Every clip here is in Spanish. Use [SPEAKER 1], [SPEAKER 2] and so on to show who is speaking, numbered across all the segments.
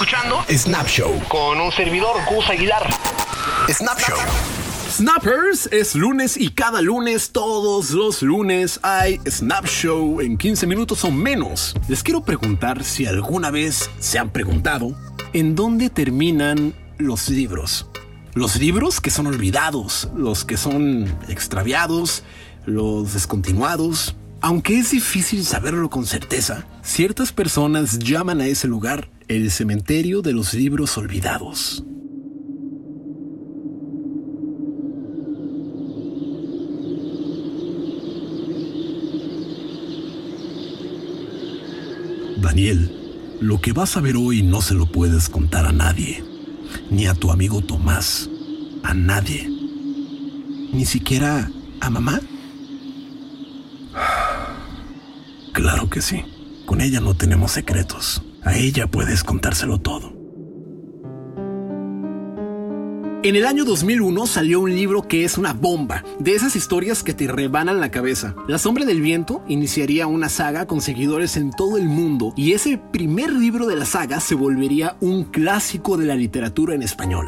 [SPEAKER 1] escuchando
[SPEAKER 2] Snap Show
[SPEAKER 1] con un servidor, Gus Aguilar.
[SPEAKER 2] Snap Show.
[SPEAKER 3] Snappers, es lunes y cada lunes, todos los lunes, hay Snap Show en 15 minutos o menos. Les quiero preguntar si alguna vez se han preguntado en dónde terminan los libros. Los libros que son olvidados, los que son extraviados, los descontinuados. Aunque es difícil saberlo con certeza, ciertas personas llaman a ese lugar el cementerio de los libros olvidados. Daniel, lo que vas a ver hoy no se lo puedes contar a nadie, ni a tu amigo Tomás, a nadie, ni siquiera a mamá. Claro que sí, con ella no tenemos secretos, a ella puedes contárselo todo. En el año 2001 salió un libro que es una bomba, de esas historias que te rebanan la cabeza. La sombra del viento iniciaría una saga con seguidores en todo el mundo y ese primer libro de la saga se volvería un clásico de la literatura en español.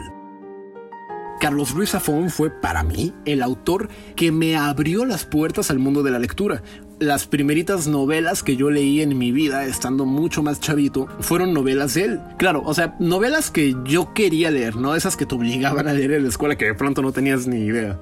[SPEAKER 3] Carlos Ruiz Zafón fue para mí el autor que me abrió las puertas al mundo de la lectura. Las primeritas novelas que yo leí en mi vida, estando mucho más chavito, fueron novelas de él. Claro, o sea, novelas que yo quería leer, no esas que te obligaban a leer en la escuela que de pronto no tenías ni idea.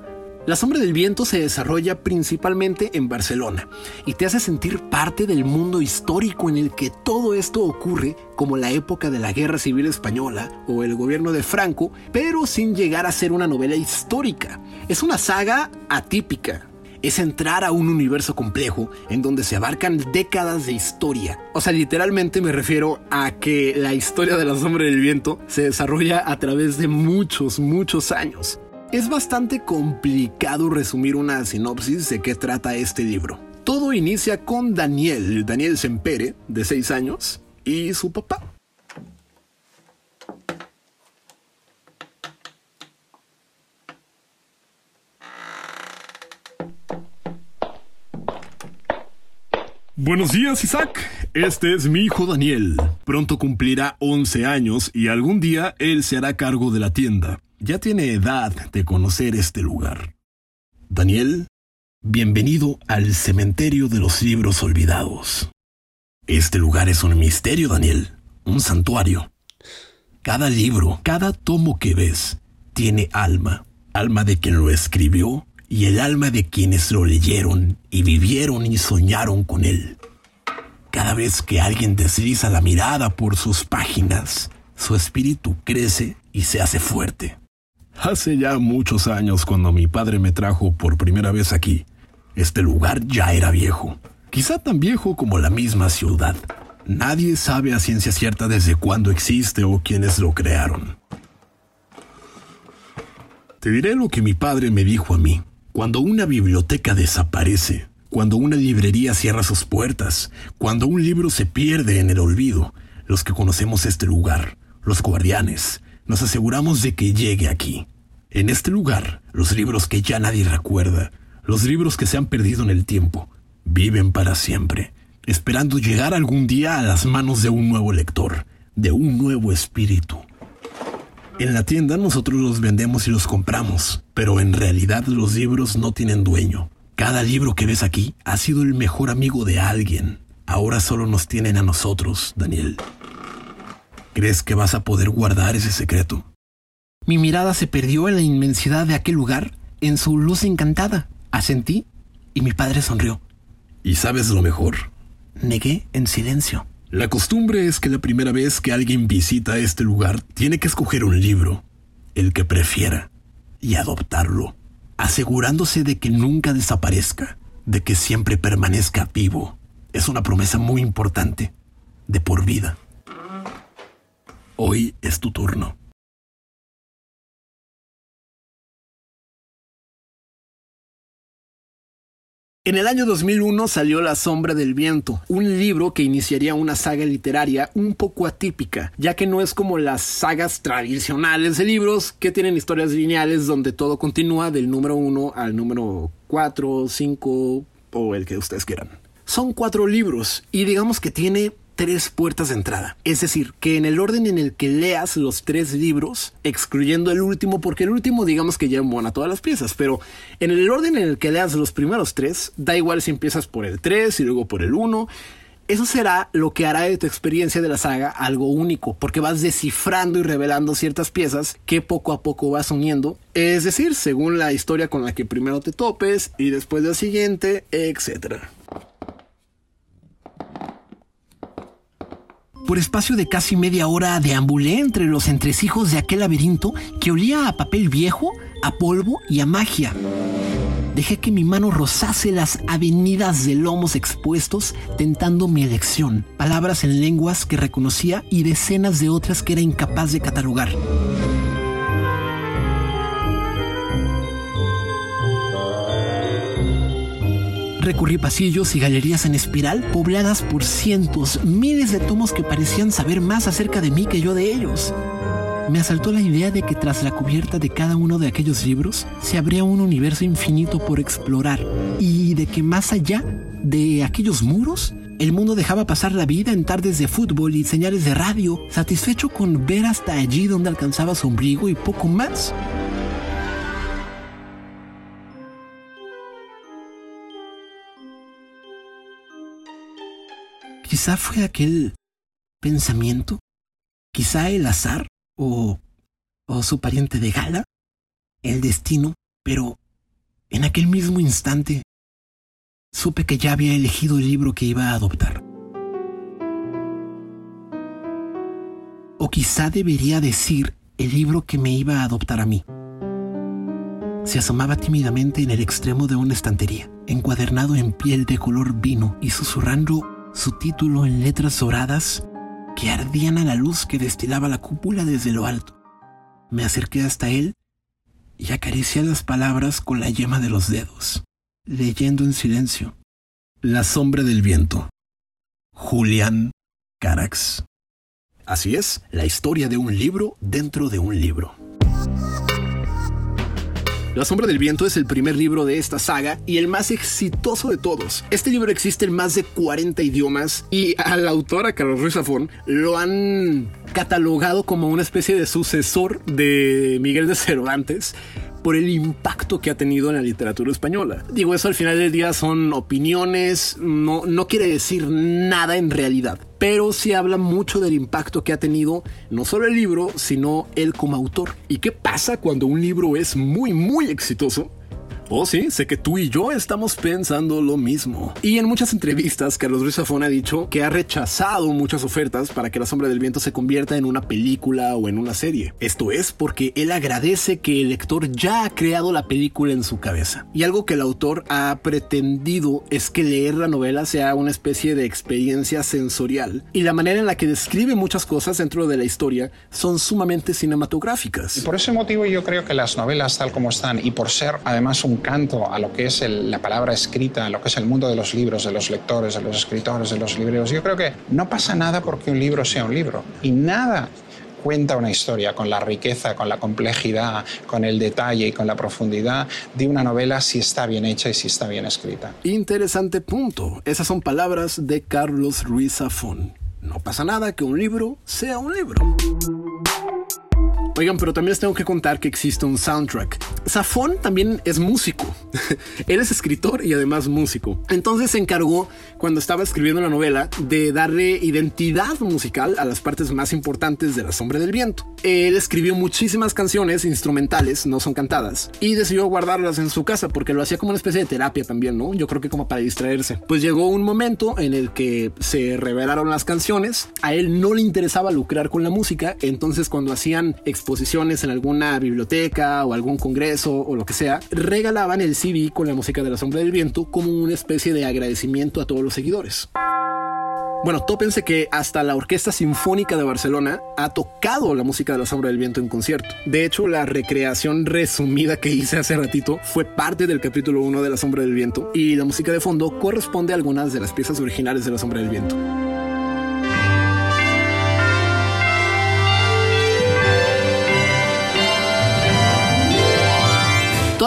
[SPEAKER 3] La sombra del viento se desarrolla principalmente en Barcelona y te hace sentir parte del mundo histórico en el que todo esto ocurre, como la época de la Guerra Civil Española o el gobierno de Franco, pero sin llegar a ser una novela histórica. Es una saga atípica, es entrar a un universo complejo en donde se abarcan décadas de historia. O sea, literalmente me refiero a que la historia de la sombra del viento se desarrolla a través de muchos, muchos años. Es bastante complicado resumir una sinopsis de qué trata este libro. Todo inicia con Daniel, Daniel Sempere, de 6 años, y su papá. Buenos días, Isaac. Este es mi hijo Daniel. Pronto cumplirá 11 años y algún día él se hará cargo de la tienda. Ya tiene edad de conocer este lugar. Daniel, bienvenido al cementerio de los libros olvidados. Este lugar es un misterio, Daniel, un santuario. Cada libro, cada tomo que ves, tiene alma, alma de quien lo escribió y el alma de quienes lo leyeron y vivieron y soñaron con él. Cada vez que alguien desliza la mirada por sus páginas, su espíritu crece y se hace fuerte. Hace ya muchos años cuando mi padre me trajo por primera vez aquí, este lugar ya era viejo, quizá tan viejo como la misma ciudad. Nadie sabe a ciencia cierta desde cuándo existe o quiénes lo crearon. Te diré lo que mi padre me dijo a mí. Cuando una biblioteca desaparece, cuando una librería cierra sus puertas, cuando un libro se pierde en el olvido, los que conocemos este lugar, los guardianes, nos aseguramos de que llegue aquí. En este lugar, los libros que ya nadie recuerda, los libros que se han perdido en el tiempo, viven para siempre, esperando llegar algún día a las manos de un nuevo lector, de un nuevo espíritu. En la tienda nosotros los vendemos y los compramos, pero en realidad los libros no tienen dueño. Cada libro que ves aquí ha sido el mejor amigo de alguien. Ahora solo nos tienen a nosotros, Daniel. ¿Crees que vas a poder guardar ese secreto? Mi mirada se perdió en la inmensidad de aquel lugar, en su luz encantada. Asentí y mi padre sonrió. ¿Y sabes lo mejor? Negué en silencio. La costumbre es que la primera vez que alguien visita este lugar tiene que escoger un libro, el que prefiera, y adoptarlo, asegurándose de que nunca desaparezca, de que siempre permanezca vivo. Es una promesa muy importante, de por vida. Hoy es tu turno. En el año 2001 salió La Sombra del Viento, un libro que iniciaría una saga literaria un poco atípica, ya que no es como las sagas tradicionales de libros que tienen historias lineales donde todo continúa del número 1 al número 4, 5 o el que ustedes quieran. Son cuatro libros y digamos que tiene tres puertas de entrada. Es decir, que en el orden en el que leas los tres libros, excluyendo el último, porque el último digamos que ya a todas las piezas, pero en el orden en el que leas los primeros tres, da igual si empiezas por el 3 y luego por el 1, eso será lo que hará de tu experiencia de la saga algo único, porque vas descifrando y revelando ciertas piezas que poco a poco vas uniendo, es decir, según la historia con la que primero te topes y después de la siguiente, etc. Por espacio de casi media hora deambulé entre los entresijos de aquel laberinto que olía a papel viejo, a polvo y a magia. Dejé que mi mano rozase las avenidas de lomos expuestos, tentando mi elección. Palabras en lenguas que reconocía y decenas de otras que era incapaz de catalogar. Recorrí pasillos y galerías en espiral pobladas por cientos, miles de tomos que parecían saber más acerca de mí que yo de ellos me asaltó la idea de que tras la cubierta de cada uno de aquellos libros se abría un universo infinito por explorar y de que más allá de aquellos muros el mundo dejaba pasar la vida en tardes de fútbol y señales de radio, satisfecho con ver hasta allí donde alcanzaba su ombligo y poco más. Quizá fue aquel pensamiento, quizá el azar, o, o su pariente de gala, el destino, pero en aquel mismo instante supe que ya había elegido el libro que iba a adoptar. O quizá debería decir el libro que me iba a adoptar a mí. Se asomaba tímidamente en el extremo de una estantería, encuadernado en piel de color vino y susurrando su título en letras doradas que ardían a la luz que destilaba la cúpula desde lo alto. Me acerqué hasta él y acaricié las palabras con la yema de los dedos, leyendo en silencio. La sombra del viento. Julián Carax. Así es, la historia de un libro dentro de un libro. La sombra del viento es el primer libro de esta saga y el más exitoso de todos. Este libro existe en más de 40 idiomas y al autor, a Carlos Ruiz Zafón, lo han catalogado como una especie de sucesor de Miguel de Cervantes por el impacto que ha tenido en la literatura española. Digo, eso al final del día son opiniones, no, no quiere decir nada en realidad, pero sí habla mucho del impacto que ha tenido no solo el libro, sino él como autor. ¿Y qué pasa cuando un libro es muy, muy exitoso? Oh, sí, sé que tú y yo estamos pensando lo mismo. Y en muchas entrevistas, Carlos Ruiz Zafón ha dicho que ha rechazado muchas ofertas para que La Sombra del Viento se convierta en una película o en una serie. Esto es porque él agradece que el lector ya ha creado la película en su cabeza. Y algo que el autor ha pretendido es que leer la novela sea una especie de experiencia sensorial. Y la manera en la que describe muchas cosas dentro de la historia son sumamente cinematográficas.
[SPEAKER 2] Y por ese motivo yo creo que las novelas tal como están y por ser además un canto a lo que es la palabra escrita, a lo que es el mundo de los libros, de los lectores, de los escritores, de los libreros. Yo creo que no pasa nada porque un libro sea un libro y nada cuenta una historia con la riqueza, con la complejidad, con el detalle y con la profundidad de una novela si está bien hecha y si está bien escrita.
[SPEAKER 3] Interesante punto. Esas son palabras de Carlos Ruiz Zafón. No pasa nada que un libro sea un libro. Oigan, pero también les tengo que contar que existe un soundtrack. Safón también es músico. Él es escritor y además músico. Entonces se encargó, cuando estaba escribiendo la novela, de darle identidad musical a las partes más importantes de La Sombra del Viento. Él escribió muchísimas canciones instrumentales, no son cantadas, y decidió guardarlas en su casa porque lo hacía como una especie de terapia también, ¿no? Yo creo que como para distraerse. Pues llegó un momento en el que se revelaron las canciones. A él no le interesaba lucrar con la música, entonces cuando hacían exposiciones en alguna biblioteca o algún congreso o lo que sea, regalaban el CD con la música de la sombra del viento como una especie de agradecimiento a todos los seguidores. Bueno, tópense que hasta la Orquesta Sinfónica de Barcelona ha tocado la música de la sombra del viento en concierto. De hecho, la recreación resumida que hice hace ratito fue parte del capítulo 1 de la sombra del viento y la música de fondo corresponde a algunas de las piezas originales de la sombra del viento.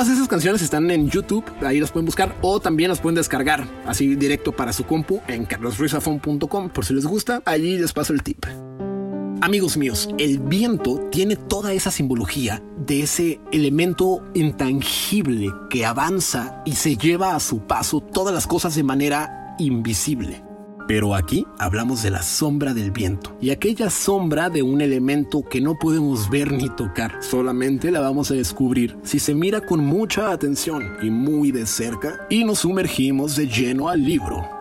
[SPEAKER 3] Todas esas canciones están en YouTube, ahí las pueden buscar o también las pueden descargar así directo para su compu en carlosruizafon.com por si les gusta, allí les paso el tip. Amigos míos, el viento tiene toda esa simbología de ese elemento intangible que avanza y se lleva a su paso todas las cosas de manera invisible. Pero aquí hablamos de la sombra del viento y aquella sombra de un elemento que no podemos ver ni tocar, solamente la vamos a descubrir si se mira con mucha atención y muy de cerca y nos sumergimos de lleno al libro.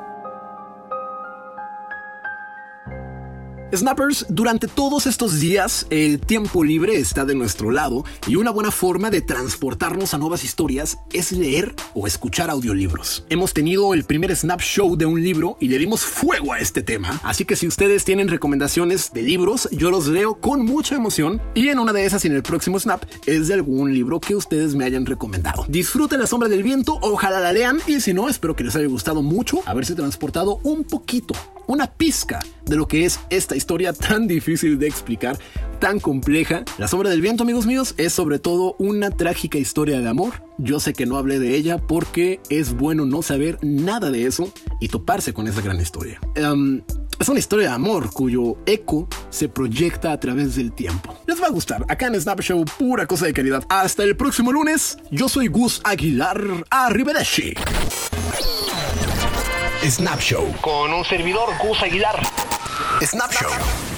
[SPEAKER 3] Snappers, durante todos estos días el tiempo libre está de nuestro lado y una buena forma de transportarnos a nuevas historias es leer o escuchar audiolibros. Hemos tenido el primer Snap Show de un libro y le dimos fuego a este tema, así que si ustedes tienen recomendaciones de libros, yo los leo con mucha emoción y en una de esas en el próximo Snap es de algún libro que ustedes me hayan recomendado. Disfruten La Sombra del Viento, ojalá la lean y si no, espero que les haya gustado mucho haberse transportado un poquito una pizca de lo que es esta historia tan difícil de explicar, tan compleja. La sombra del viento, amigos míos, es sobre todo una trágica historia de amor. Yo sé que no hablé de ella porque es bueno no saber nada de eso y toparse con esa gran historia. Em, es una historia de amor cuyo eco se proyecta a través del tiempo. Les va a gustar. Acá en Snap Show, pura cosa de calidad. Hasta el próximo lunes. Yo soy Gus Aguilar. Arrivederci.
[SPEAKER 1] Snap Show. Con un servidor, Gus Aguilar.
[SPEAKER 3] Snap Show.